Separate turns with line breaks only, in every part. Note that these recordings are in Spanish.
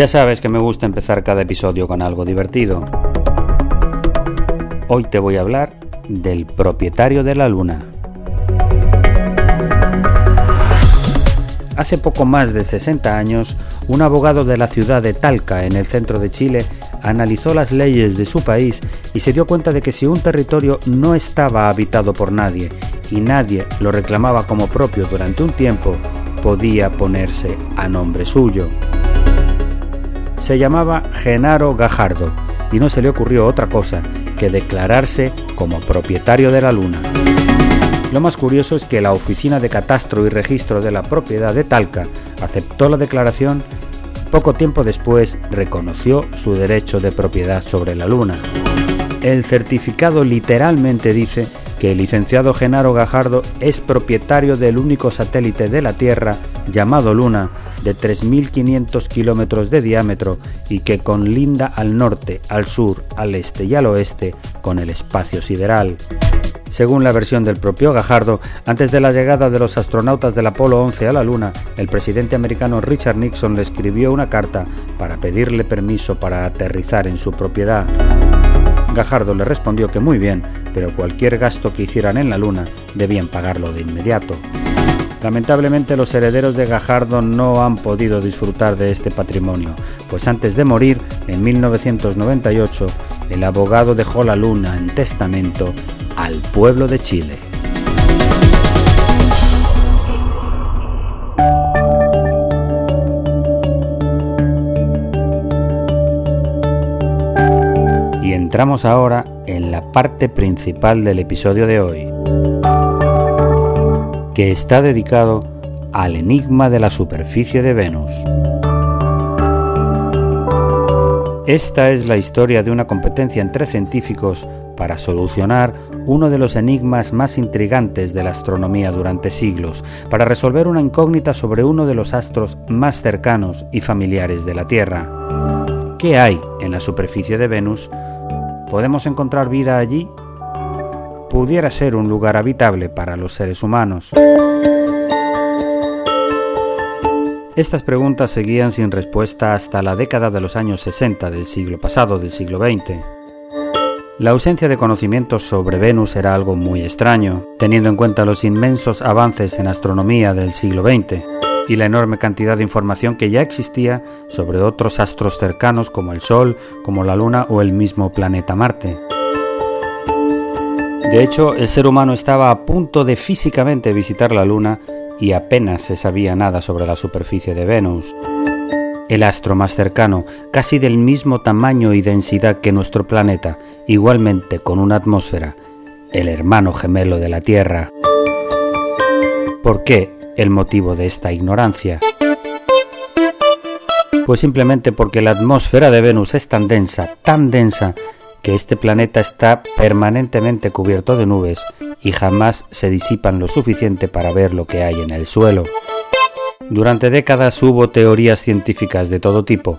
Ya sabes que me gusta empezar cada episodio con algo divertido. Hoy te voy a hablar del propietario de la luna. Hace poco más de 60 años, un abogado de la ciudad de Talca, en el centro de Chile, analizó las leyes de su país y se dio cuenta de que si un territorio no estaba habitado por nadie y nadie lo reclamaba como propio durante un tiempo, podía ponerse a nombre suyo. Se llamaba Genaro Gajardo y no se le ocurrió otra cosa que declararse como propietario de la luna. Lo más curioso es que la Oficina de Catastro y Registro de la Propiedad de Talca aceptó la declaración poco tiempo después reconoció su derecho de propiedad sobre la Luna. El certificado literalmente dice que el licenciado Genaro Gajardo es propietario del único satélite de la Tierra llamado Luna de 3.500 kilómetros de diámetro y que conlinda al norte, al sur, al este y al oeste con el espacio sideral. Según la versión del propio Gajardo, antes de la llegada de los astronautas del Apolo 11 a la Luna, el presidente americano Richard Nixon le escribió una carta para pedirle permiso para aterrizar en su propiedad. Gajardo le respondió que muy bien, pero cualquier gasto que hicieran en la Luna debían pagarlo de inmediato. Lamentablemente los herederos de Gajardo no han podido disfrutar de este patrimonio, pues antes de morir, en 1998, el abogado dejó la luna en testamento al pueblo de Chile. Y entramos ahora en la parte principal del episodio de hoy que está dedicado al enigma de la superficie de Venus. Esta es la historia de una competencia entre científicos para solucionar uno de los enigmas más intrigantes de la astronomía durante siglos, para resolver una incógnita sobre uno de los astros más cercanos y familiares de la Tierra. ¿Qué hay en la superficie de Venus? ¿Podemos encontrar vida allí? Pudiera ser un lugar habitable para los seres humanos. Estas preguntas seguían sin respuesta hasta la década de los años 60 del siglo pasado, del siglo XX. La ausencia de conocimientos sobre Venus era algo muy extraño, teniendo en cuenta los inmensos avances en astronomía del siglo XX y la enorme cantidad de información que ya existía sobre otros astros cercanos como el Sol, como la Luna o el mismo planeta Marte. De hecho, el ser humano estaba a punto de físicamente visitar la Luna y apenas se sabía nada sobre la superficie de Venus. El astro más cercano, casi del mismo tamaño y densidad que nuestro planeta, igualmente con una atmósfera, el hermano gemelo de la Tierra. ¿Por qué el motivo de esta ignorancia? Pues simplemente porque la atmósfera de Venus es tan densa, tan densa, que este planeta está permanentemente cubierto de nubes y jamás se disipan lo suficiente para ver lo que hay en el suelo. Durante décadas hubo teorías científicas de todo tipo.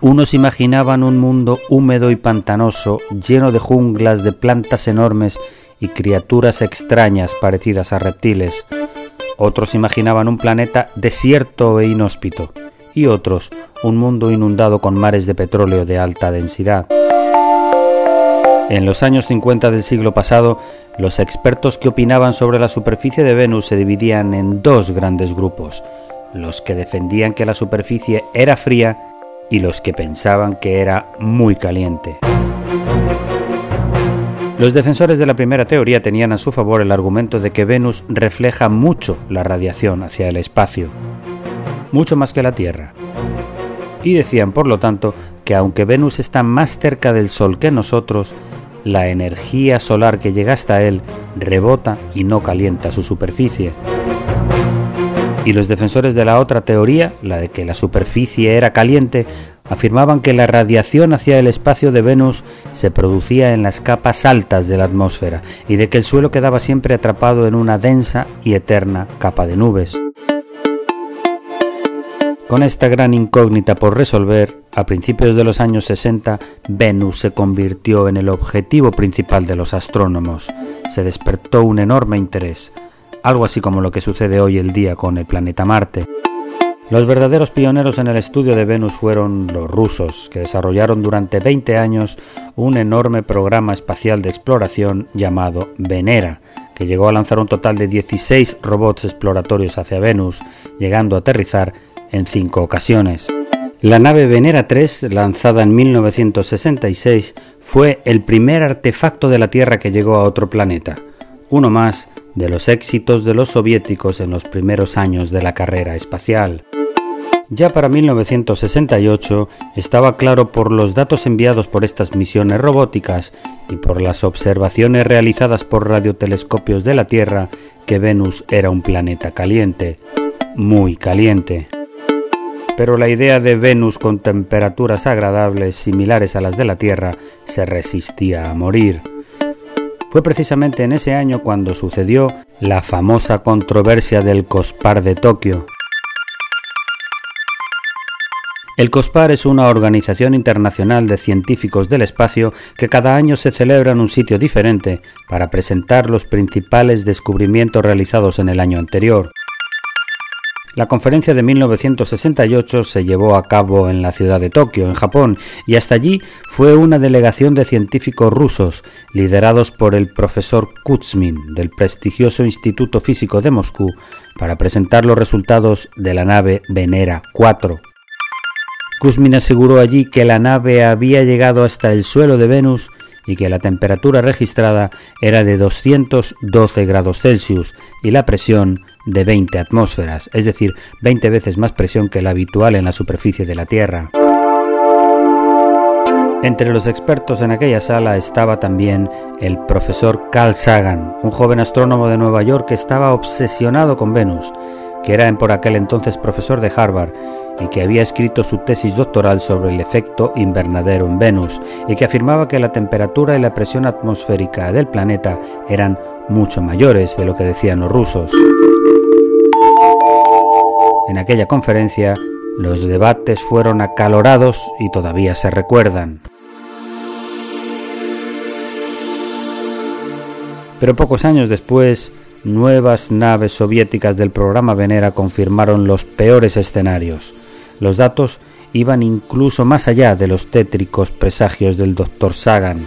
Unos imaginaban un mundo húmedo y pantanoso, lleno de junglas, de plantas enormes y criaturas extrañas parecidas a reptiles. Otros imaginaban un planeta desierto e inhóspito, y otros un mundo inundado con mares de petróleo de alta densidad. En los años 50 del siglo pasado, los expertos que opinaban sobre la superficie de Venus se dividían en dos grandes grupos, los que defendían que la superficie era fría y los que pensaban que era muy caliente. Los defensores de la primera teoría tenían a su favor el argumento de que Venus refleja mucho la radiación hacia el espacio, mucho más que la Tierra. Y decían, por lo tanto, que aunque Venus está más cerca del Sol que nosotros, la energía solar que llega hasta él rebota y no calienta su superficie. Y los defensores de la otra teoría, la de que la superficie era caliente, afirmaban que la radiación hacia el espacio de Venus se producía en las capas altas de la atmósfera y de que el suelo quedaba siempre atrapado en una densa y eterna capa de nubes. Con esta gran incógnita por resolver, a principios de los años 60, Venus se convirtió en el objetivo principal de los astrónomos. Se despertó un enorme interés, algo así como lo que sucede hoy el día con el planeta Marte. Los verdaderos pioneros en el estudio de Venus fueron los rusos, que desarrollaron durante 20 años un enorme programa espacial de exploración llamado Venera, que llegó a lanzar un total de 16 robots exploratorios hacia Venus, llegando a aterrizar en cinco ocasiones. La nave Venera 3, lanzada en 1966, fue el primer artefacto de la Tierra que llegó a otro planeta, uno más de los éxitos de los soviéticos en los primeros años de la carrera espacial. Ya para 1968 estaba claro por los datos enviados por estas misiones robóticas y por las observaciones realizadas por radiotelescopios de la Tierra que Venus era un planeta caliente, muy caliente pero la idea de Venus con temperaturas agradables similares a las de la Tierra se resistía a morir. Fue precisamente en ese año cuando sucedió la famosa controversia del COSPAR de Tokio. El COSPAR es una organización internacional de científicos del espacio que cada año se celebra en un sitio diferente para presentar los principales descubrimientos realizados en el año anterior. La conferencia de 1968 se llevó a cabo en la ciudad de Tokio, en Japón, y hasta allí fue una delegación de científicos rusos, liderados por el profesor Kuzmin del prestigioso Instituto Físico de Moscú, para presentar los resultados de la nave Venera 4. Kuzmin aseguró allí que la nave había llegado hasta el suelo de Venus y que la temperatura registrada era de 212 grados Celsius y la presión de 20 atmósferas, es decir, 20 veces más presión que la habitual en la superficie de la Tierra. Entre los expertos en aquella sala estaba también el profesor Carl Sagan, un joven astrónomo de Nueva York que estaba obsesionado con Venus, que era por aquel entonces profesor de Harvard y que había escrito su tesis doctoral sobre el efecto invernadero en Venus y que afirmaba que la temperatura y la presión atmosférica del planeta eran mucho mayores de lo que decían los rusos. En aquella conferencia los debates fueron acalorados y todavía se recuerdan. Pero pocos años después, nuevas naves soviéticas del programa Venera confirmaron los peores escenarios. Los datos iban incluso más allá de los tétricos presagios del Dr. Sagan.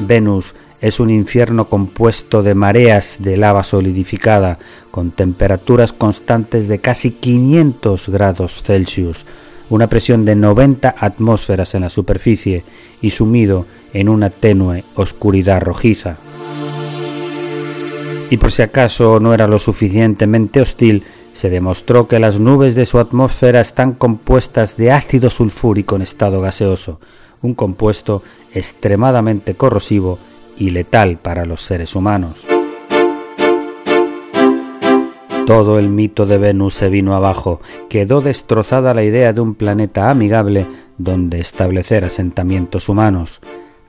Venus es un infierno compuesto de mareas de lava solidificada, con temperaturas constantes de casi 500 grados Celsius, una presión de 90 atmósferas en la superficie y sumido en una tenue oscuridad rojiza. Y por si acaso no era lo suficientemente hostil, se demostró que las nubes de su atmósfera están compuestas de ácido sulfúrico en estado gaseoso, un compuesto extremadamente corrosivo y letal para los seres humanos. Todo el mito de Venus se vino abajo, quedó destrozada la idea de un planeta amigable donde establecer asentamientos humanos.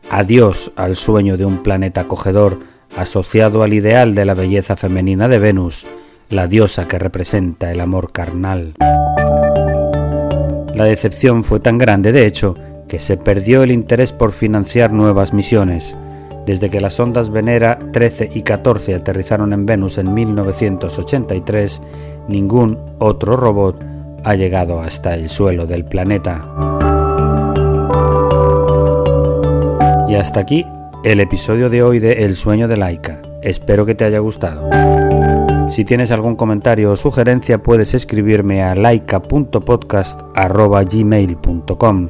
Adiós al sueño de un planeta acogedor asociado al ideal de la belleza femenina de Venus, la diosa que representa el amor carnal. La decepción fue tan grande, de hecho, que se perdió el interés por financiar nuevas misiones. Desde que las sondas Venera 13 y 14 aterrizaron en Venus en 1983, ningún otro robot ha llegado hasta el suelo del planeta. Y hasta aquí el episodio de hoy de El sueño de Laika. Espero que te haya gustado. Si tienes algún comentario o sugerencia puedes escribirme a laika.podcast.gmail.com